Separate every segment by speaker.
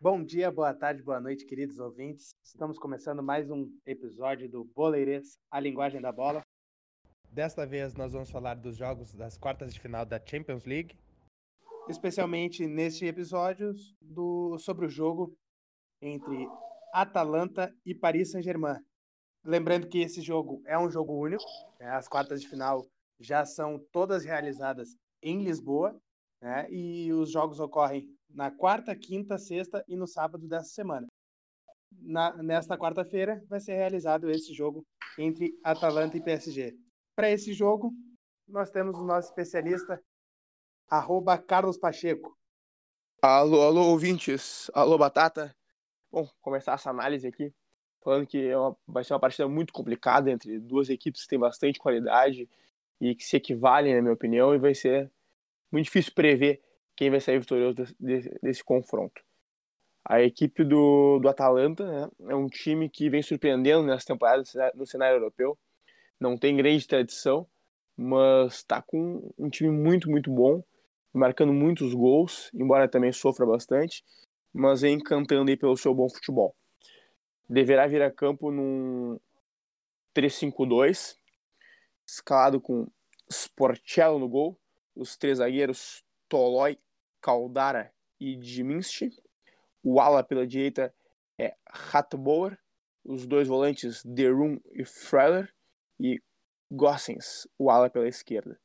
Speaker 1: Bom dia, boa tarde, boa noite, queridos ouvintes. Estamos começando mais um episódio do Boleirês, a linguagem da bola.
Speaker 2: Desta vez nós vamos falar dos jogos das quartas de final da Champions League.
Speaker 1: Especialmente neste episódio do, sobre o jogo entre Atalanta e Paris Saint-Germain. Lembrando que esse jogo é um jogo único, né? as quartas de final já são todas realizadas em Lisboa, né? e os jogos ocorrem na quarta, quinta, sexta e no sábado dessa semana. Na, nesta quarta-feira vai ser realizado esse jogo entre Atalanta e PSG. Para esse jogo, nós temos o nosso especialista, arroba Carlos Pacheco.
Speaker 3: Alô, alô, ouvintes. Alô, Batata. Bom, começar essa análise aqui, falando que é uma, vai ser uma partida muito complicada entre duas equipes que têm bastante qualidade e que se equivalem, na minha opinião, e vai ser muito difícil prever quem vai sair vitorioso desse, desse, desse confronto. A equipe do, do Atalanta né, é um time que vem surpreendendo nessa temporada no cenário europeu. Não tem grande tradição, mas está com um time muito, muito bom, marcando muitos gols, embora também sofra bastante, mas vem encantando aí pelo seu bom futebol. Deverá vir a campo num 3-5-2, escalado com Sportello no gol, os três zagueiros Tolói, Caldara e Dminski. O ala pela direita é Hatboer. Os dois volantes, Derum e Freller. E Gossens, o ala pela esquerda.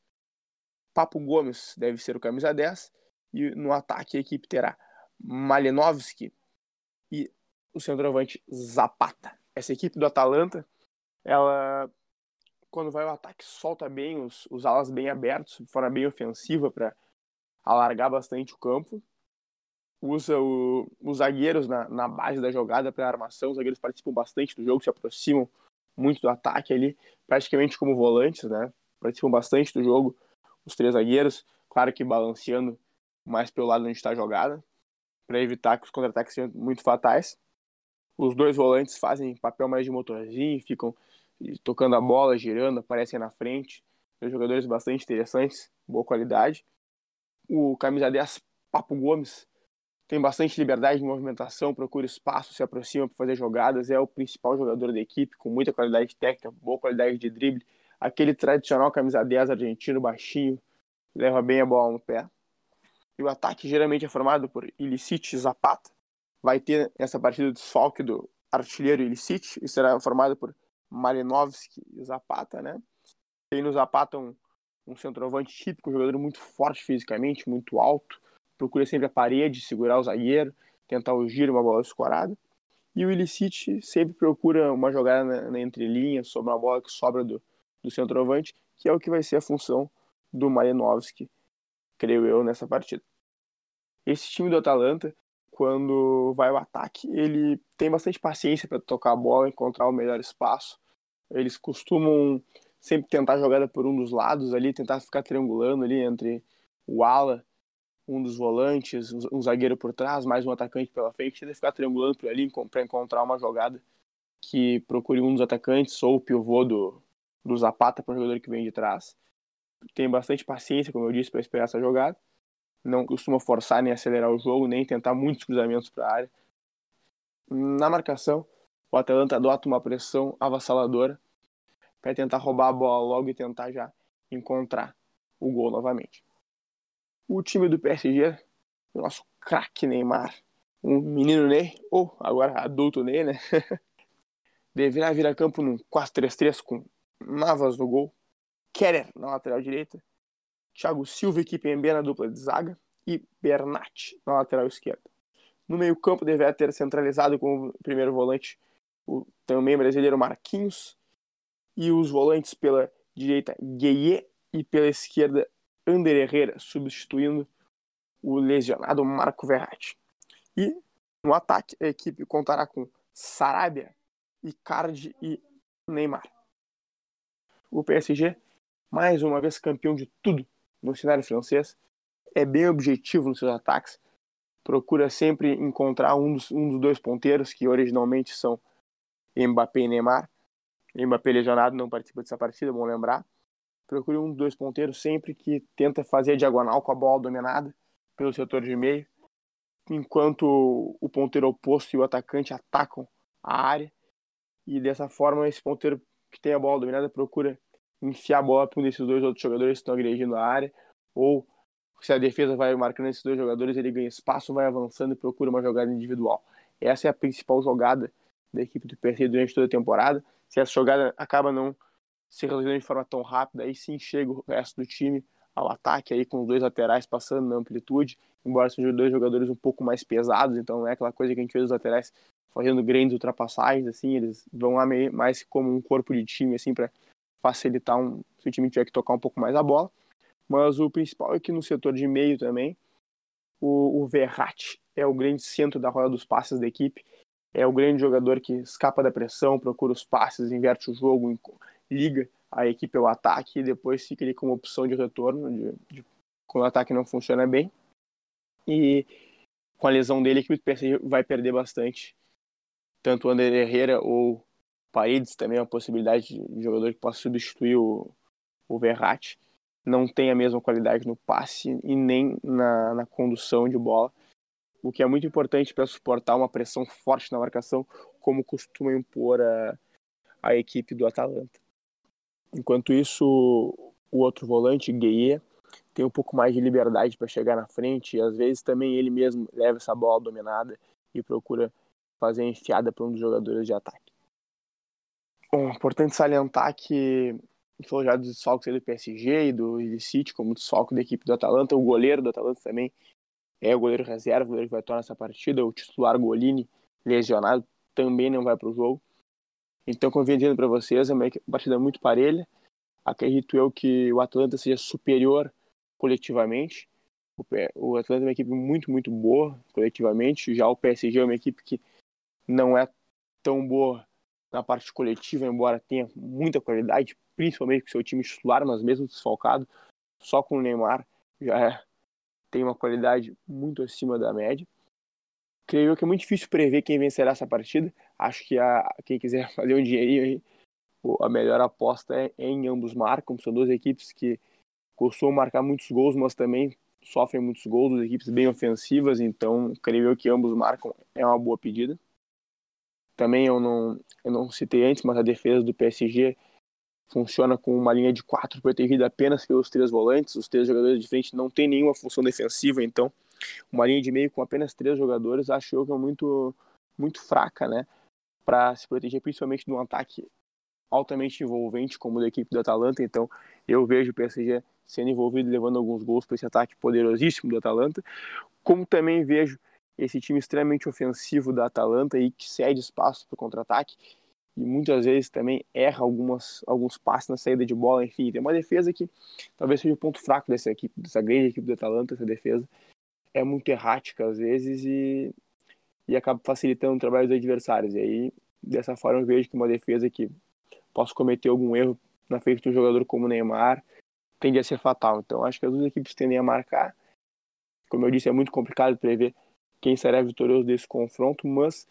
Speaker 3: Papo Gomes deve ser o camisa 10. E no ataque a equipe terá Malinovski e o centroavante Zapata. Essa equipe do Atalanta, ela quando vai ao ataque solta bem os, os alas bem abertos, de forma bem ofensiva para alargar bastante o campo. Usa o, os zagueiros na, na base da jogada para armação. Os zagueiros participam bastante do jogo, se aproximam muito do ataque ali, praticamente como volantes, né? Participam bastante do jogo, os três zagueiros. Claro que balanceando mais pelo lado onde está a jogada, para evitar que os contra-ataques sejam muito fatais. Os dois volantes fazem papel mais de motorzinho, ficam tocando a bola, girando, aparecem na frente. São jogadores bastante interessantes, boa qualidade o camisa 10 Papo Gomes tem bastante liberdade de movimentação, procura espaço, se aproxima para fazer jogadas, é o principal jogador da equipe, com muita qualidade técnica, boa qualidade de drible, aquele tradicional camisa 10 argentino, baixinho, leva bem a bola no pé. E o ataque geralmente é formado por Ilicic e Zapata. Vai ter nessa partida o desfalque do artilheiro Ilicic, e será formado por Malinovski e Zapata, né? Tem no Zapata um um centroavante típico, um jogador muito forte fisicamente, muito alto, procura sempre a parede, segurar o zagueiro, tentar o giro, uma bola escorada. E o Illicit sempre procura uma jogada na, na entrelinha, sobre uma bola que sobra do, do centroavante, que é o que vai ser a função do Malinovski, creio eu, nessa partida. Esse time do Atalanta, quando vai ao ataque, ele tem bastante paciência para tocar a bola, encontrar o melhor espaço. Eles costumam sempre tentar jogada por um dos lados ali, tentar ficar triangulando ali entre o ala, um dos volantes, um zagueiro por trás, mais um atacante pela frente, tentar ficar triangulando por ali para encontrar uma jogada que procure um dos atacantes ou o pivô do, do Zapata para o jogador que vem de trás. Tem bastante paciência, como eu disse, para esperar essa jogada. Não costuma forçar nem acelerar o jogo, nem tentar muitos cruzamentos para a área. Na marcação, o Atalanta adota uma pressão avassaladora para tentar roubar a bola logo e tentar já encontrar o gol novamente. O time do PSG, o nosso craque Neymar, um menino Ney, ou agora adulto Ney, né? Deverá vir a campo num 4-3-3 com Navas no gol, Kerer na lateral direita, Thiago Silva e Kipembe na dupla de zaga e Bernat na lateral esquerda. No meio-campo deverá ter centralizado como primeiro volante o também brasileiro Marquinhos, e os volantes pela direita Gueye e pela esquerda Ander Herrera, substituindo o lesionado Marco Verratti. E no ataque a equipe contará com Sarabia, Icardi e Neymar. O PSG, mais uma vez campeão de tudo no cenário francês, é bem objetivo nos seus ataques, procura sempre encontrar um dos, um dos dois ponteiros, que originalmente são Mbappé e Neymar. Mbappé lesionado não participa dessa partida, bom lembrar. Procure um dos dois ponteiros sempre que tenta fazer a diagonal com a bola dominada pelo setor de meio, enquanto o ponteiro oposto e o atacante atacam a área. E dessa forma, esse ponteiro que tem a bola dominada procura enfiar a bola para um desses dois outros jogadores que estão agredindo a área, ou se a defesa vai marcando esses dois jogadores, ele ganha espaço, vai avançando e procura uma jogada individual. Essa é a principal jogada da equipe do PSG durante toda a temporada. Se essa jogada acaba não se realizando de forma tão rápida, aí sim chega o resto do time ao ataque, aí com os dois laterais passando na amplitude, embora sejam dois jogadores um pouco mais pesados, então não é aquela coisa que a gente vê os laterais fazendo grandes ultrapassagens, assim, eles vão lá mais como um corpo de time, assim, para facilitar um, se o time tiver que tocar um pouco mais a bola. Mas o principal é que no setor de meio também, o, o Verratti é o grande centro da roda dos passes da equipe, é o grande jogador que escapa da pressão, procura os passes, inverte o jogo, liga a equipe ao ataque e depois fica ali como opção de retorno de, de, quando o ataque não funciona bem. E com a lesão dele, a equipe vai perder bastante. Tanto o André Herrera ou Paredes também é uma possibilidade de jogador que possa substituir o, o Verratti. Não tem a mesma qualidade no passe e nem na, na condução de bola, o que é muito importante para suportar uma pressão forte na marcação, como costuma impor a, a equipe do Atalanta. Enquanto isso, o outro volante, Gueye, tem um pouco mais de liberdade para chegar na frente e às vezes também ele mesmo leva essa bola dominada e procura fazer enfiada para um dos jogadores de ataque. Bom, importante salientar que falou já dos desfalques do PSG e do City como desfalque da equipe do Atalanta, o goleiro do Atalanta também é o goleiro reserva, o goleiro que vai atuar nessa partida, o titular Golini, lesionado, também não vai para o jogo. Então, como eu dizendo para vocês, é uma partida muito parelha. Acredito eu que o Atlanta seja superior coletivamente. O Atlanta é uma equipe muito, muito boa coletivamente. Já o PSG é uma equipe que não é tão boa na parte coletiva, embora tenha muita qualidade, principalmente com seu time titular, mas mesmo desfalcado, só com o Neymar já é, tem uma qualidade muito acima da média creio que é muito difícil prever quem vencerá essa partida. Acho que a, quem quiser fazer um dinheirinho aí, a melhor aposta é em ambos marcam. São duas equipes que costumam marcar muitos gols, mas também sofrem muitos gols, duas equipes bem ofensivas, então creio que ambos marcam é uma boa pedida. Também eu não, eu não citei antes, mas a defesa do PSG funciona com uma linha de quatro protegida apenas pelos três volantes. Os três jogadores de frente não têm nenhuma função defensiva, então uma linha de meio com apenas três jogadores, acho eu que é muito, muito fraca, né? Para se proteger, principalmente de um ataque altamente envolvente, como o da equipe do Atalanta. Então, eu vejo o PSG sendo envolvido, levando alguns gols para esse ataque poderosíssimo do Atalanta. Como também vejo esse time extremamente ofensivo da Atalanta e que cede espaço para o contra-ataque e muitas vezes também erra algumas, alguns passes na saída de bola. Enfim, tem uma defesa que talvez seja o ponto fraco dessa equipe, dessa grande equipe do Atalanta, essa defesa é muito errática às vezes e, e acaba facilitando o trabalho dos adversários. E aí, dessa forma, eu vejo que uma defesa que possa cometer algum erro na frente de um jogador como o Neymar tende a ser fatal. Então, acho que as duas equipes tendem a marcar. Como eu disse, é muito complicado prever quem será vitorioso desse confronto, mas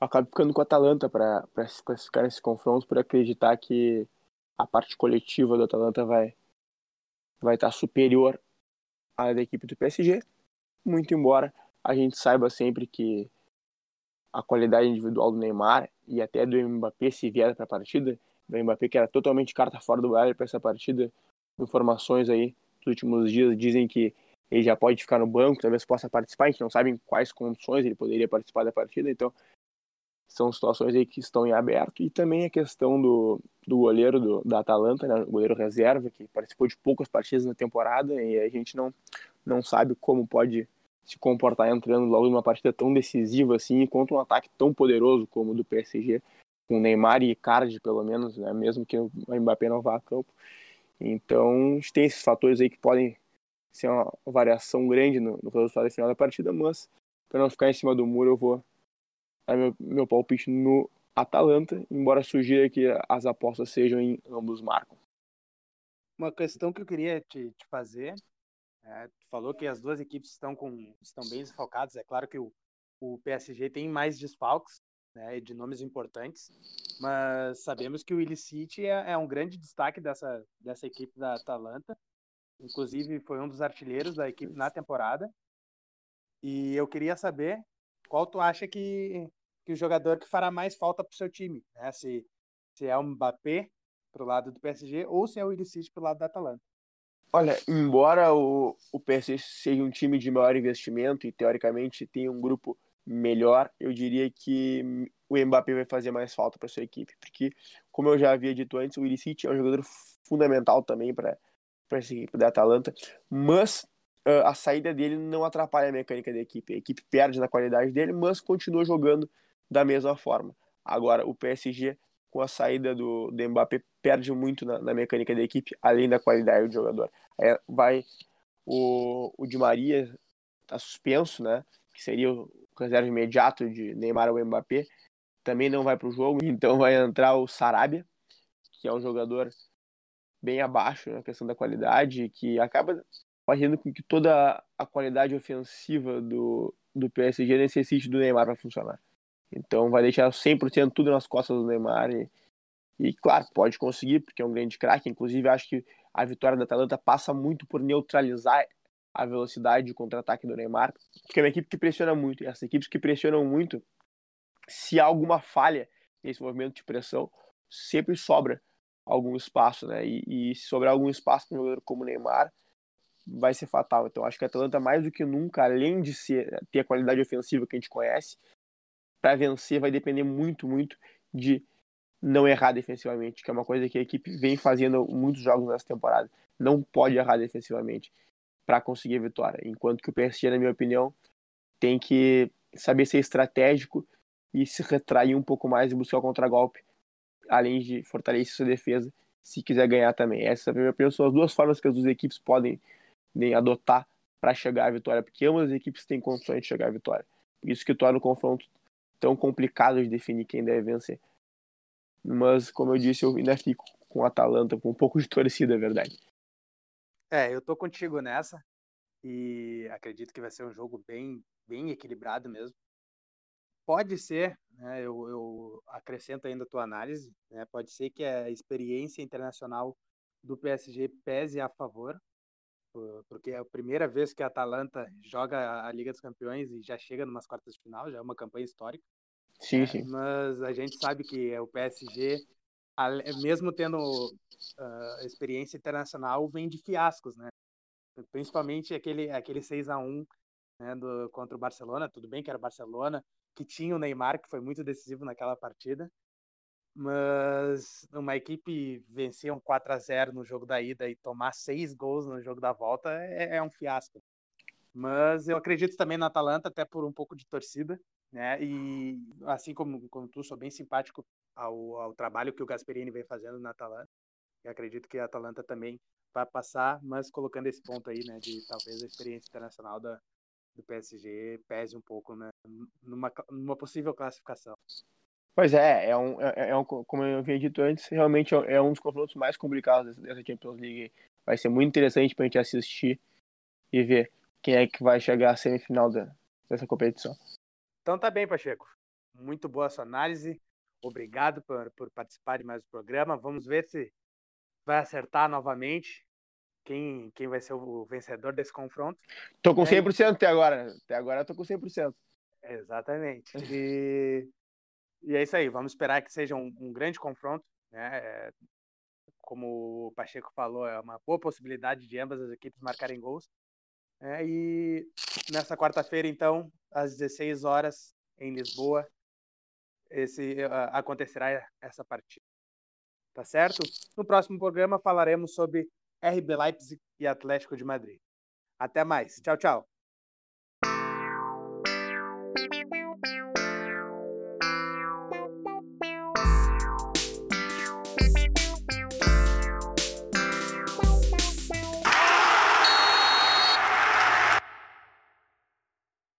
Speaker 3: acaba ficando com a Atalanta para se classificar nesse confronto, por acreditar que a parte coletiva do Atalanta vai vai estar superior a da equipe do PSG, muito embora a gente saiba sempre que a qualidade individual do Neymar e até do Mbappé se vier para a partida, do Mbappé que era totalmente carta fora do Bayern para essa partida, informações aí dos últimos dias dizem que ele já pode ficar no banco, talvez possa participar, a gente não sabe em quais condições ele poderia participar da partida, então são situações aí que estão em aberto e também a questão do, do goleiro do, da Atalanta, né, o goleiro reserva, que participou de poucas partidas na temporada e a gente não, não sabe como pode se comportar entrando logo numa partida tão decisiva assim, contra um ataque tão poderoso como o do PSG, com Neymar e Icardi pelo menos, né, mesmo que o Mbappé não vá a campo. Então, a gente tem esses fatores aí que podem ser uma variação grande no, no resultado final da partida, mas para não ficar em cima do muro, eu vou é meu, meu palpite no Atalanta, embora sugira que as apostas sejam em ambos marcam.
Speaker 1: Uma questão que eu queria te, te fazer É, tu falou que as duas equipes estão, com, estão bem desfalcadas. É claro que o, o PSG tem mais desfalques, né, de nomes importantes, mas sabemos que o Illicite é, é um grande destaque dessa, dessa equipe da Atalanta. Inclusive, foi um dos artilheiros da equipe na temporada. E eu queria saber qual tu acha que, que o jogador que fará mais falta para o seu time, né? Se, se é o Mbappé para o lado do PSG ou se é o Illicite para o lado da Atalanta.
Speaker 3: Olha, embora o, o PSG seja um time de maior investimento e teoricamente tenha um grupo melhor, eu diria que o Mbappé vai fazer mais falta para sua equipe, porque como eu já havia dito antes, o Illicite é um jogador fundamental também para essa equipe da Atalanta, mas uh, a saída dele não atrapalha a mecânica da equipe. A equipe perde na qualidade dele, mas continua jogando da mesma forma. Agora, o PSG, com a saída do, do Mbappé, perde muito na, na mecânica da equipe, além da qualidade do jogador. É, vai o, o Di Maria está suspenso, né? Que seria o reserva imediato de Neymar ou Mbappé. Também não vai para o jogo, então vai entrar o Sarabia, que é um jogador bem abaixo na questão da qualidade, que acaba fazendo com que toda a qualidade ofensiva do, do PSG necessite do Neymar para funcionar. Então vai deixar 100% tudo nas costas do Neymar e, e, claro, pode conseguir, porque é um grande craque. Inclusive, acho que a vitória da Atalanta passa muito por neutralizar a velocidade de contra-ataque do Neymar, porque é uma equipe que pressiona muito. E essas equipes que pressionam muito, se há alguma falha nesse movimento de pressão, sempre sobra algum espaço, né? E, e sobrar algum espaço para um jogador como Neymar, vai ser fatal. Então acho que a Atalanta mais do que nunca, além de ser, ter a qualidade ofensiva que a gente conhece, para vencer vai depender muito, muito de não errar defensivamente, que é uma coisa que a equipe vem fazendo muitos jogos nessa temporada. Não pode errar defensivamente para conseguir a vitória. Enquanto que o PSG, na minha opinião, tem que saber ser estratégico e se retrair um pouco mais e buscar o contragolpe, além de fortalecer sua defesa, se quiser ganhar também. Essa, na minha opinião, são as duas formas que as duas equipes podem nem adotar para chegar à vitória, porque ambas as equipes têm condições de chegar à vitória. Por isso que torna o confronto tão complicado de definir quem deve vencer. Mas, como eu disse, eu ainda fico com a Atalanta com um pouco de torcida, é verdade.
Speaker 1: É, eu tô contigo nessa e acredito que vai ser um jogo bem, bem equilibrado mesmo. Pode ser, né, eu, eu acrescento ainda a tua análise, né, pode ser que a experiência internacional do PSG pese a favor, porque é a primeira vez que a Atalanta joga a Liga dos Campeões e já chega numas quartas de final, já é uma campanha histórica.
Speaker 3: Sim, né? sim.
Speaker 1: Mas a gente sabe que o PSG, mesmo tendo uh, experiência internacional, vem de fiascos, né? Principalmente aquele, aquele 6 a 1 né, do, contra o Barcelona. Tudo bem que era o Barcelona, que tinha o Neymar, que foi muito decisivo naquela partida, mas uma equipe vencer um 4 a 0 no jogo da ida e tomar seis gols no jogo da volta é, é um fiasco. Mas eu acredito também na Atalanta, até por um pouco de torcida, né? E assim como, como tu, sou bem simpático ao, ao trabalho que o Gasperini vem fazendo na Atalanta. Eu acredito que a Atalanta também vai passar, mas colocando esse ponto aí, né, de talvez a experiência internacional da, do PSG pese um pouco né, numa, numa possível classificação.
Speaker 3: Pois é, é um, é, é um, como eu havia dito antes, realmente é, é um dos confrontos mais complicados dessa Champions League. Vai ser muito interessante para a gente assistir e ver quem é que vai chegar à semifinal da, dessa competição.
Speaker 1: Então tá bem, Pacheco. Muito boa sua análise. Obrigado por, por participar de mais um programa. Vamos ver se vai acertar novamente quem, quem vai ser o vencedor desse confronto.
Speaker 3: Tô com 100% é, até agora. Até agora eu tô com 100%.
Speaker 1: Exatamente. E e é isso aí, vamos esperar que seja um, um grande confronto. Né? É, como o Pacheco falou, é uma boa possibilidade de ambas as equipes marcarem gols. É, e nessa quarta-feira, então, às 16 horas, em Lisboa, esse, uh, acontecerá essa partida. Tá certo? No próximo programa falaremos sobre RB Leipzig e Atlético de Madrid. Até mais. Tchau, tchau.